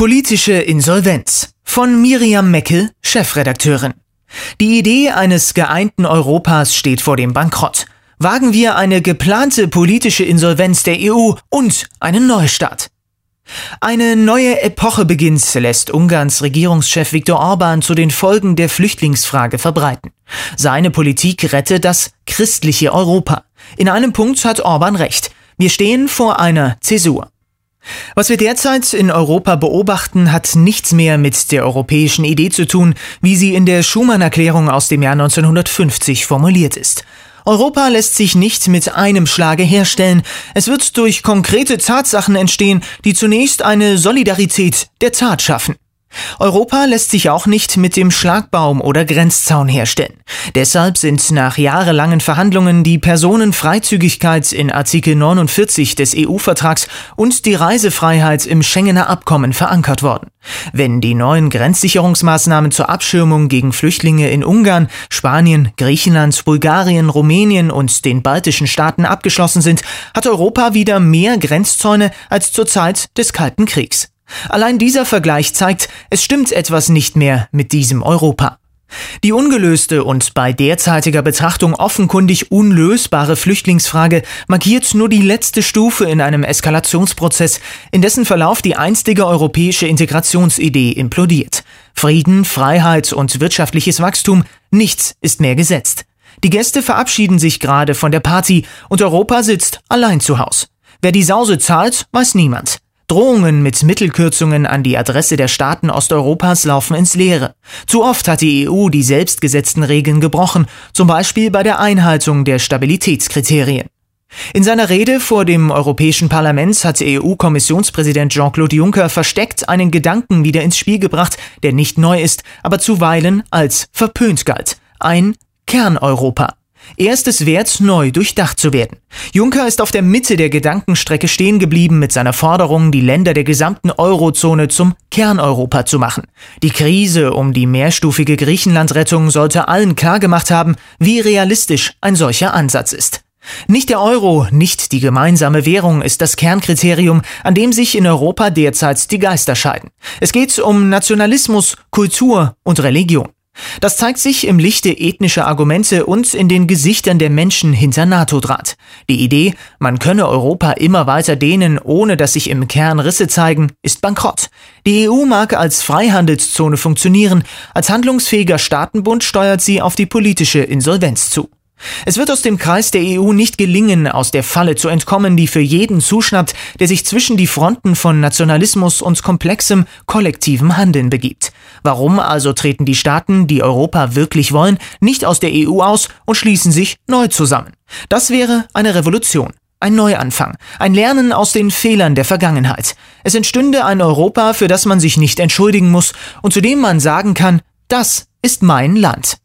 Politische Insolvenz von Miriam Meckel, Chefredakteurin. Die Idee eines geeinten Europas steht vor dem Bankrott. Wagen wir eine geplante politische Insolvenz der EU und einen Neustart. Eine neue Epoche beginnt, lässt Ungarns Regierungschef Viktor Orban zu den Folgen der Flüchtlingsfrage verbreiten. Seine Politik rette das christliche Europa. In einem Punkt hat Orban recht. Wir stehen vor einer Zäsur. Was wir derzeit in Europa beobachten, hat nichts mehr mit der europäischen Idee zu tun, wie sie in der Schumann-Erklärung aus dem Jahr 1950 formuliert ist. Europa lässt sich nicht mit einem Schlage herstellen, es wird durch konkrete Tatsachen entstehen, die zunächst eine Solidarität der Tat schaffen. Europa lässt sich auch nicht mit dem Schlagbaum oder Grenzzaun herstellen. Deshalb sind nach jahrelangen Verhandlungen die Personenfreizügigkeit in Artikel 49 des EU-Vertrags und die Reisefreiheit im Schengener Abkommen verankert worden. Wenn die neuen Grenzsicherungsmaßnahmen zur Abschirmung gegen Flüchtlinge in Ungarn, Spanien, Griechenland, Bulgarien, Rumänien und den baltischen Staaten abgeschlossen sind, hat Europa wieder mehr Grenzzäune als zur Zeit des Kalten Kriegs. Allein dieser Vergleich zeigt, es stimmt etwas nicht mehr mit diesem Europa. Die ungelöste und bei derzeitiger Betrachtung offenkundig unlösbare Flüchtlingsfrage markiert nur die letzte Stufe in einem Eskalationsprozess, in dessen Verlauf die einstige europäische Integrationsidee implodiert. Frieden, Freiheit und wirtschaftliches Wachstum, nichts ist mehr gesetzt. Die Gäste verabschieden sich gerade von der Party und Europa sitzt allein zu Haus. Wer die Sause zahlt, weiß niemand. Drohungen mit Mittelkürzungen an die Adresse der Staaten Osteuropas laufen ins Leere. Zu oft hat die EU die selbstgesetzten Regeln gebrochen, zum Beispiel bei der Einhaltung der Stabilitätskriterien. In seiner Rede vor dem Europäischen Parlament hat EU-Kommissionspräsident Jean-Claude Juncker versteckt einen Gedanken wieder ins Spiel gebracht, der nicht neu ist, aber zuweilen als verpönt galt. Ein Kerneuropa. Er ist es wert, neu durchdacht zu werden. Juncker ist auf der Mitte der Gedankenstrecke stehen geblieben mit seiner Forderung, die Länder der gesamten Eurozone zum Kerneuropa zu machen. Die Krise um die mehrstufige Griechenlandrettung sollte allen klargemacht haben, wie realistisch ein solcher Ansatz ist. Nicht der Euro, nicht die gemeinsame Währung ist das Kernkriterium, an dem sich in Europa derzeit die Geister scheiden. Es geht um Nationalismus, Kultur und Religion. Das zeigt sich im Lichte ethnischer Argumente und in den Gesichtern der Menschen hinter NATO-Draht. Die Idee, man könne Europa immer weiter dehnen, ohne dass sich im Kern Risse zeigen, ist bankrott. Die EU mag als Freihandelszone funktionieren, als handlungsfähiger Staatenbund steuert sie auf die politische Insolvenz zu. Es wird aus dem Kreis der EU nicht gelingen, aus der Falle zu entkommen, die für jeden zuschnappt, der sich zwischen die Fronten von Nationalismus und komplexem kollektivem Handeln begibt. Warum also treten die Staaten, die Europa wirklich wollen, nicht aus der EU aus und schließen sich neu zusammen? Das wäre eine Revolution. Ein Neuanfang, ein Lernen aus den Fehlern der Vergangenheit. Es entstünde ein Europa, für das man sich nicht entschuldigen muss und zu dem man sagen kann, das ist mein Land.